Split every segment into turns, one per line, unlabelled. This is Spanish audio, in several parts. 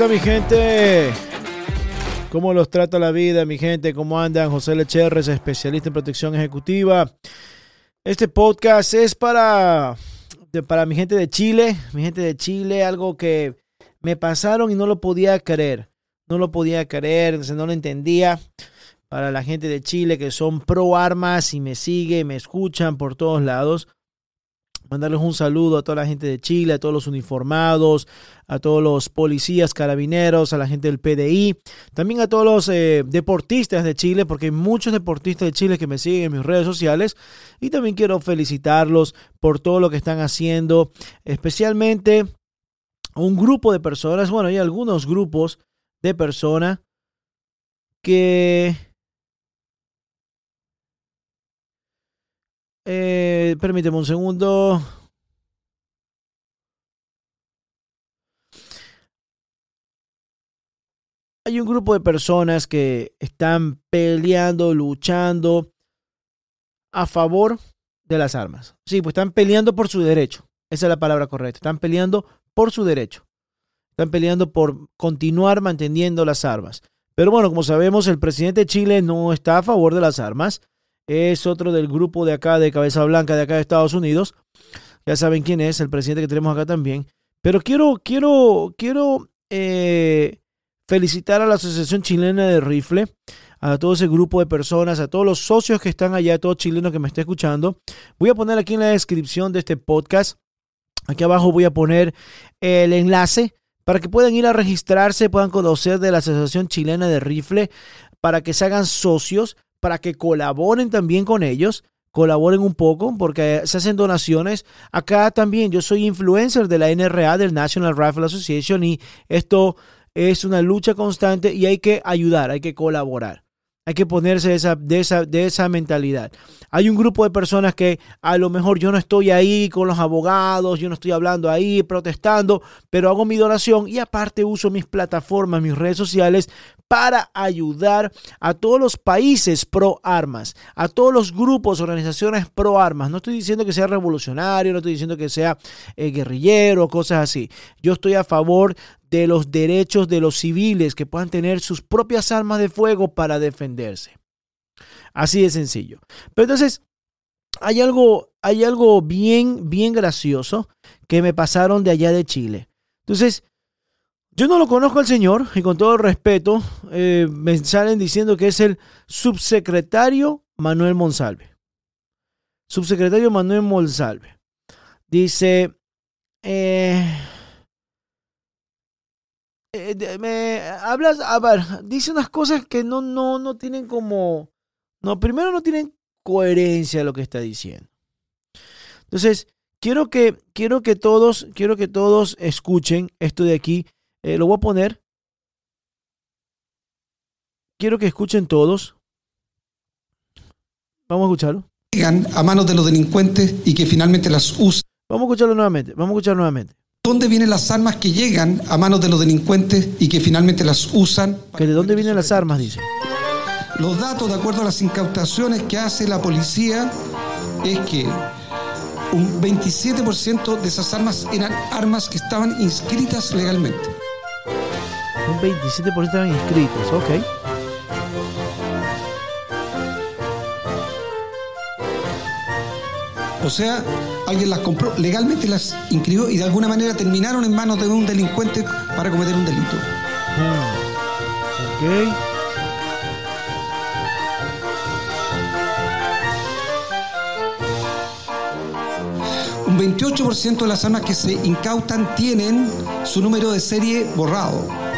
Está mi gente? ¿Cómo los trata la vida, mi gente? ¿Cómo andan? José Lecherres, especialista en protección ejecutiva. Este podcast es para, para mi gente de Chile, mi gente de Chile, algo que me pasaron y no lo podía creer. No lo podía creer, no lo entendía. Para la gente de Chile que son pro armas y me siguen, me escuchan por todos lados mandarles un saludo a toda la gente de Chile, a todos los uniformados, a todos los policías, carabineros, a la gente del PDI, también a todos los eh, deportistas de Chile, porque hay muchos deportistas de Chile que me siguen en mis redes sociales y también quiero felicitarlos por todo lo que están haciendo, especialmente un grupo de personas, bueno, hay algunos grupos de personas que Permíteme un segundo. Hay un grupo de personas que están peleando, luchando a favor de las armas. Sí, pues están peleando por su derecho. Esa es la palabra correcta. Están peleando por su derecho. Están peleando por continuar manteniendo las armas. Pero bueno, como sabemos, el presidente de Chile no está a favor de las armas es otro del grupo de acá, de Cabeza Blanca, de acá de Estados Unidos. Ya saben quién es, el presidente que tenemos acá también. Pero quiero, quiero, quiero eh, felicitar a la Asociación Chilena de Rifle, a todo ese grupo de personas, a todos los socios que están allá, a todos chilenos que me estén escuchando. Voy a poner aquí en la descripción de este podcast, aquí abajo voy a poner el enlace para que puedan ir a registrarse, puedan conocer de la Asociación Chilena de Rifle, para que se hagan socios para que colaboren también con ellos, colaboren un poco porque se hacen donaciones. Acá también yo soy influencer de la NRA, del National Rifle Association, y esto es una lucha constante y hay que ayudar, hay que colaborar. Hay que ponerse esa, de, esa, de esa mentalidad. Hay un grupo de personas que a lo mejor yo no estoy ahí con los abogados, yo no estoy hablando ahí, protestando, pero hago mi donación y aparte uso mis plataformas, mis redes sociales para ayudar a todos los países pro armas, a todos los grupos, organizaciones pro armas. No estoy diciendo que sea revolucionario, no estoy diciendo que sea eh, guerrillero, cosas así. Yo estoy a favor de los derechos de los civiles que puedan tener sus propias armas de fuego para defenderse. Así de sencillo. Pero entonces, hay algo, hay algo bien, bien gracioso que me pasaron de allá de Chile. Entonces, yo no lo conozco al señor y con todo respeto eh, me salen diciendo que es el subsecretario Manuel Monsalve. Subsecretario Manuel Monsalve. Dice, eh, eh, me hablas, a ver, dice unas cosas que no, no, no tienen como, no, primero no tienen coherencia lo que está diciendo. Entonces, quiero que, quiero que todos, quiero que todos escuchen esto de aquí eh, lo voy a poner. Quiero que escuchen todos. Vamos a escucharlo.
Llegan a manos de los delincuentes y que finalmente las usan.
Vamos a escucharlo nuevamente. Vamos a escucharlo nuevamente.
¿Dónde vienen las armas que llegan a manos de los delincuentes y que finalmente las usan?
¿Que ¿De dónde vienen las armas? Dice.
los datos, de acuerdo a las incautaciones que hace la policía, es que un 27% de esas armas eran armas que estaban inscritas legalmente.
Un 27% estaban inscritos, ok.
O sea, alguien las compró legalmente, las inscribió y de alguna manera terminaron en manos de un delincuente para cometer un delito.
Ok.
Un 28% de las armas que se incautan tienen su número de serie borrado.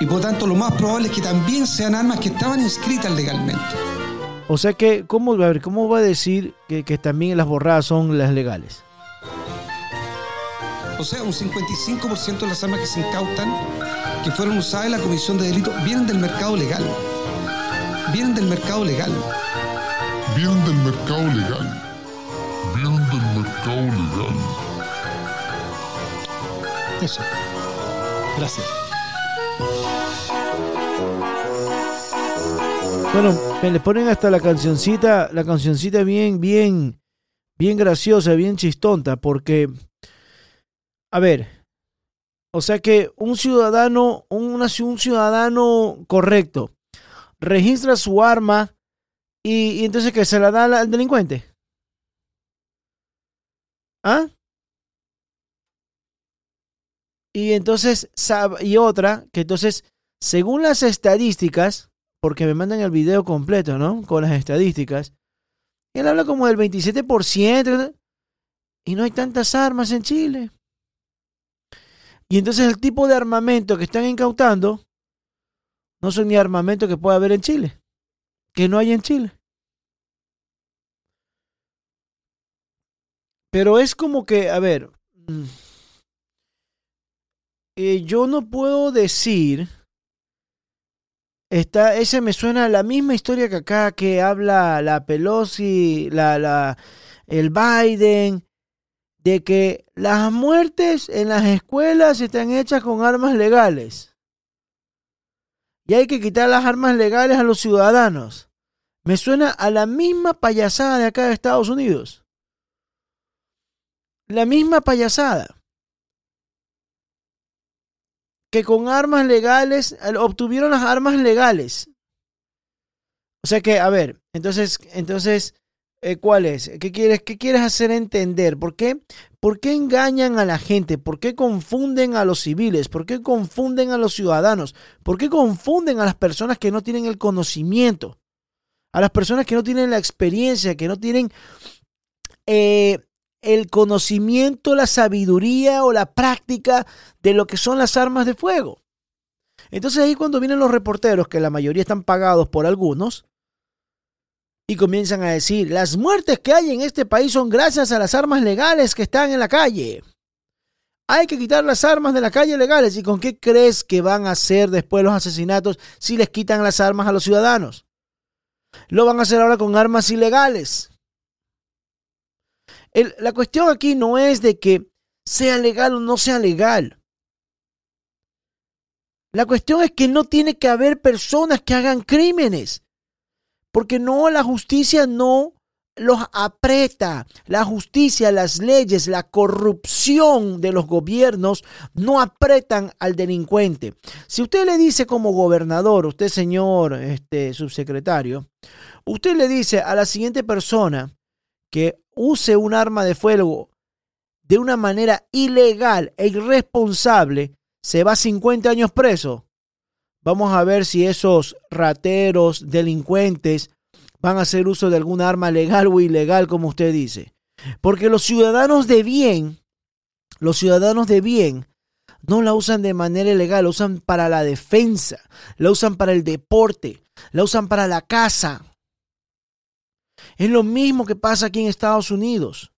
Y por tanto, lo más probable es que también sean armas que estaban inscritas legalmente.
O sea que, ¿cómo, a ver, ¿cómo va a decir que, que también las borradas son las legales?
O sea, un 55% de las armas que se incautan, que fueron usadas en la comisión de delito, vienen del mercado legal. Vienen del mercado legal.
Vienen del mercado legal. Vienen del mercado legal.
Eso. Gracias.
Bueno, me le ponen hasta la cancioncita, la cancioncita bien, bien, bien graciosa, bien chistonta, porque, a ver, o sea que un ciudadano, una- un ciudadano correcto, registra su arma y, y entonces que se la da al, delincuente. ¿Ah? Y entonces, y otra, que entonces, según las estadísticas, porque me mandan el video completo, ¿no? Con las estadísticas. Él habla como del 27%, y no hay tantas armas en Chile. Y entonces el tipo de armamento que están incautando no son ni armamento que pueda haber en Chile, que no hay en Chile. Pero es como que, a ver, mm, eh, yo no puedo decir Está, ese me suena a la misma historia que acá que habla la Pelosi, la, la, el Biden, de que las muertes en las escuelas están hechas con armas legales. Y hay que quitar las armas legales a los ciudadanos. Me suena a la misma payasada de acá de Estados Unidos. La misma payasada que con armas legales obtuvieron las armas legales. O sea que, a ver, entonces, entonces, eh, ¿cuál es? ¿Qué quieres, ¿Qué quieres hacer entender? ¿Por qué? ¿Por qué engañan a la gente? ¿Por qué confunden a los civiles? ¿Por qué confunden a los ciudadanos? ¿Por qué confunden a las personas que no tienen el conocimiento? A las personas que no tienen la experiencia, que no tienen eh, el conocimiento, la sabiduría o la práctica de lo que son las armas de fuego. Entonces ahí cuando vienen los reporteros, que la mayoría están pagados por algunos, y comienzan a decir, las muertes que hay en este país son gracias a las armas legales que están en la calle. Hay que quitar las armas de la calle legales. ¿Y con qué crees que van a hacer después los asesinatos si les quitan las armas a los ciudadanos? Lo van a hacer ahora con armas ilegales. La cuestión aquí no es de que sea legal o no sea legal. La cuestión es que no tiene que haber personas que hagan crímenes. Porque no, la justicia no los aprieta. La justicia, las leyes, la corrupción de los gobiernos no apretan al delincuente. Si usted le dice como gobernador, usted señor este, subsecretario, usted le dice a la siguiente persona que use un arma de fuego de una manera ilegal e irresponsable, se va 50 años preso. Vamos a ver si esos rateros, delincuentes, van a hacer uso de algún arma legal o ilegal, como usted dice. Porque los ciudadanos de bien, los ciudadanos de bien, no la usan de manera ilegal, la usan para la defensa, la usan para el deporte, la usan para la casa. Es lo mismo que pasa aquí en Estados Unidos.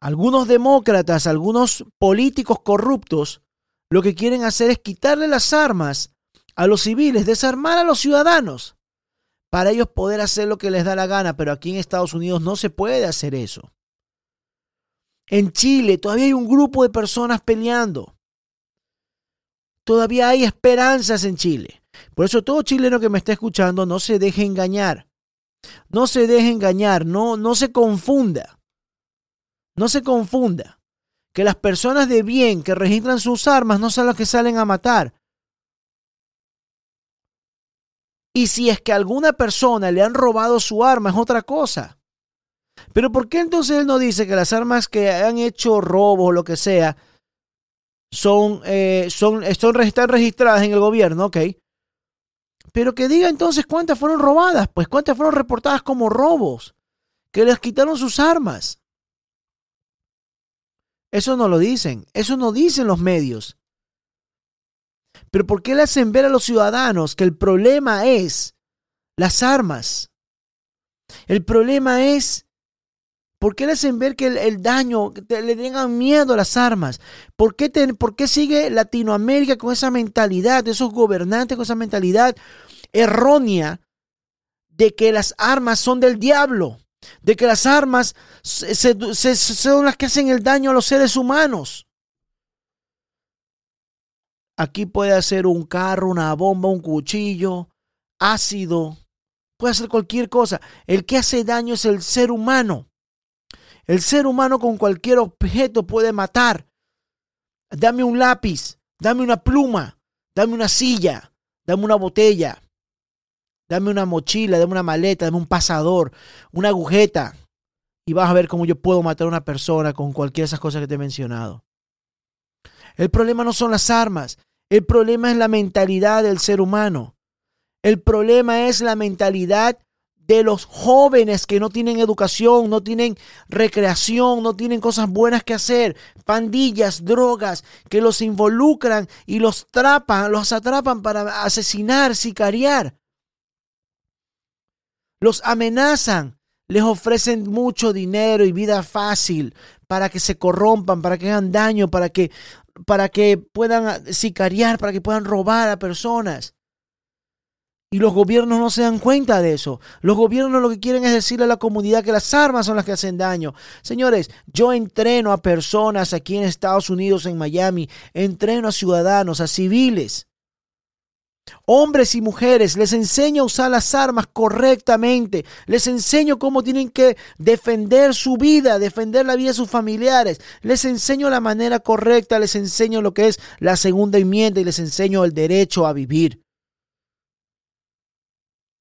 Algunos demócratas, algunos políticos corruptos, lo que quieren hacer es quitarle las armas a los civiles, desarmar a los ciudadanos, para ellos poder hacer lo que les da la gana, pero aquí en Estados Unidos no se puede hacer eso. En Chile todavía hay un grupo de personas peleando. Todavía hay esperanzas en Chile. Por eso todo chileno que me está escuchando no se deje engañar. No se deje engañar, no, no se confunda. No se confunda. Que las personas de bien que registran sus armas no son las que salen a matar. Y si es que a alguna persona le han robado su arma es otra cosa. Pero ¿por qué entonces él no dice que las armas que han hecho robo o lo que sea son, eh, son, están registradas en el gobierno? Ok. Pero que diga entonces cuántas fueron robadas, pues cuántas fueron reportadas como robos, que les quitaron sus armas. Eso no lo dicen, eso no dicen los medios. Pero ¿por qué le hacen ver a los ciudadanos que el problema es las armas? El problema es, ¿por qué le hacen ver que el, daño, le tengan miedo a las armas? ¿Por qué, ¿Por qué sigue Latinoamérica con esa mentalidad, esos gobernantes con esa mentalidad errónea de que las armas son del diablo? de que las armas son las que hacen el daño a los seres humanos. Aquí puede hacer un carro, una bomba, un cuchillo, ácido, puede hacer cualquier cosa. El que hace daño es el ser humano. El ser humano con cualquier objeto puede matar. Dame un lápiz, dame una pluma, dame una silla, dame una botella, Dame una mochila, dame una maleta, dame un pasador, una agujeta. Y vas a ver cómo yo puedo matar a una persona con cualquiera de esas cosas que te he mencionado. El problema no son las armas. El problema es la mentalidad del ser humano. El problema es la mentalidad de los jóvenes que no tienen educación, no tienen recreación, no tienen cosas buenas que hacer, pandillas, drogas, que los involucran y los atrapan, los atrapan para asesinar, sicariar los amenazan, les ofrecen mucho dinero y vida fácil para que se corrompan, para que hagan daño, para que, para que puedan sicariar, para que puedan robar a personas. Y los gobiernos no se dan cuenta de eso. Los gobiernos lo que quieren es decirle a la comunidad que las armas son las que hacen daño. Señores, yo entreno a personas aquí en Estados Unidos, en Miami, entreno a ciudadanos, a civiles Hombres y mujeres, les enseño a usar las armas correctamente. Les enseño cómo tienen que defender su vida, defender la vida de sus familiares. Les enseño la manera correcta, les enseño lo que es la segunda enmienda y les enseño el derecho a vivir.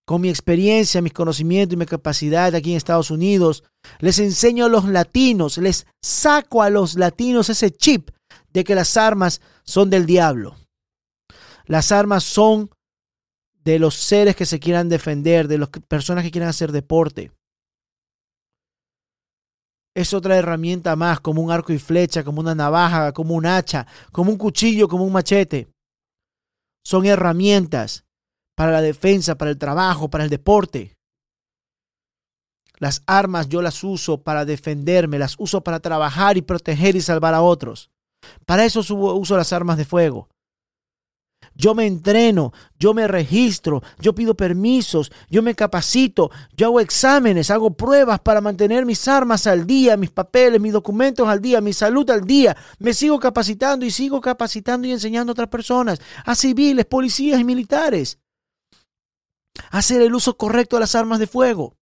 Con mi experiencia, mis conocimientos y mi capacidad aquí en Estados Unidos, les enseño a los latinos, les saco a los latinos ese chip de que las armas son del diablo. Las armas son de los seres que se quieran defender, de las personas que quieran hacer deporte. Es otra herramienta más, como un arco y flecha, como una navaja, como un hacha, como un cuchillo, como un machete. Son herramientas para la defensa, para el trabajo, para el deporte. Las armas yo las uso para defenderme, las uso para trabajar y proteger y salvar a otros. Para eso uso las armas de fuego. Yo me entreno, yo me registro, yo pido permisos, yo me capacito, yo hago exámenes, hago pruebas para mantener mis armas al día, mis papeles, mis documentos al día, mi salud al día. Me sigo capacitando y sigo capacitando y enseñando a otras personas, a civiles, policías y militares. Hacer el uso correcto de las armas de fuego.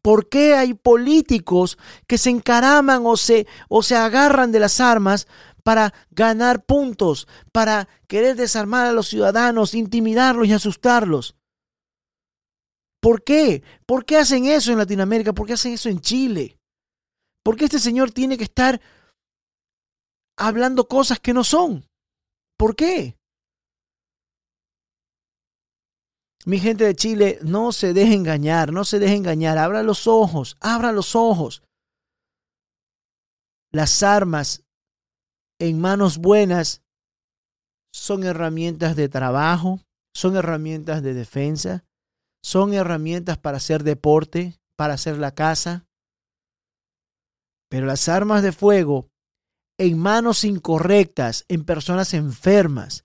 ¿Por qué hay políticos que se encaraman o se, o se agarran de las armas para ganar puntos, para querer desarmar a los ciudadanos, intimidarlos y asustarlos. ¿Por qué? ¿Por qué hacen eso en Latinoamérica? ¿Por qué hacen eso en Chile? ¿Por qué este señor tiene que estar hablando cosas que no son? ¿Por qué? Mi gente de Chile, no se deje engañar, no se deje engañar, abra los ojos, abra los ojos. Las armas en manos buenas son herramientas de trabajo, son herramientas de defensa, son herramientas para hacer deporte, para hacer la casa. Pero las armas de fuego en manos incorrectas, en personas enfermas,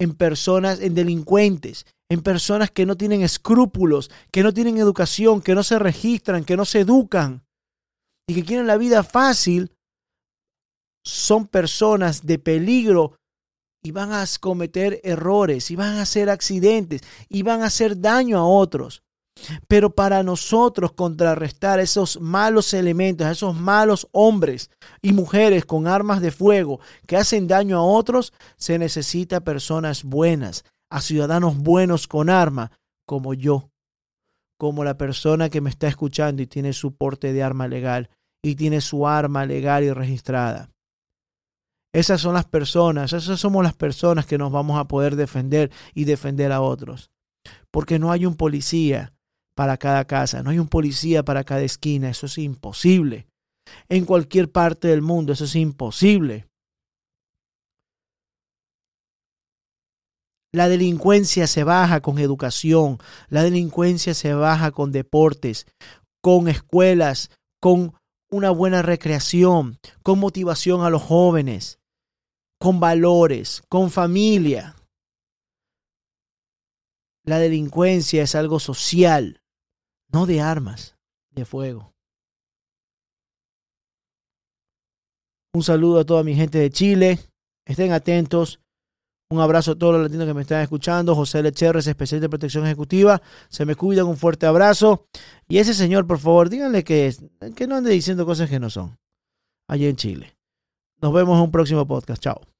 en personas, en delincuentes, en personas que no tienen escrúpulos, que no tienen educación, que no se registran, que no se educan y que quieren la vida fácil, son personas de peligro y van a cometer errores y van a hacer accidentes y van a hacer daño a otros. Pero para nosotros contrarrestar esos malos elementos, esos malos hombres y mujeres con armas de fuego que hacen daño a otros, se necesita personas buenas, a ciudadanos buenos con arma, como yo, como la persona que me está escuchando y tiene su porte de arma legal y tiene su arma legal y registrada. Esas son las personas, esas somos las personas que nos vamos a poder defender y defender a otros. Porque no hay un policía para cada casa, no hay un policía para cada esquina, eso es imposible. En cualquier parte del mundo, eso es imposible. La delincuencia se baja con educación, la delincuencia se baja con deportes, con escuelas, con una buena recreación, con motivación a los jóvenes con valores, con familia. La delincuencia es algo social, no de armas, de fuego. Un saludo a toda mi gente de Chile. Estén atentos. Un abrazo a todos los latinos que me están escuchando. José Lecherres, especialista de protección ejecutiva. Se me cuidan. Un fuerte abrazo. Y ese señor, por favor, díganle que, que no ande diciendo cosas que no son. Allí en Chile. Nos vemos en un próximo podcast. Chao.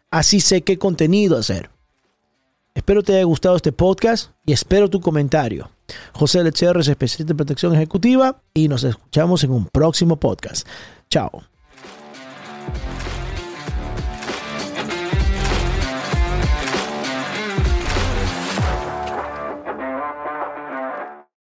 Así sé qué contenido hacer. Espero te haya gustado este podcast y espero tu comentario. José Lecher es especialista en protección ejecutiva y nos escuchamos en un próximo podcast. Chao.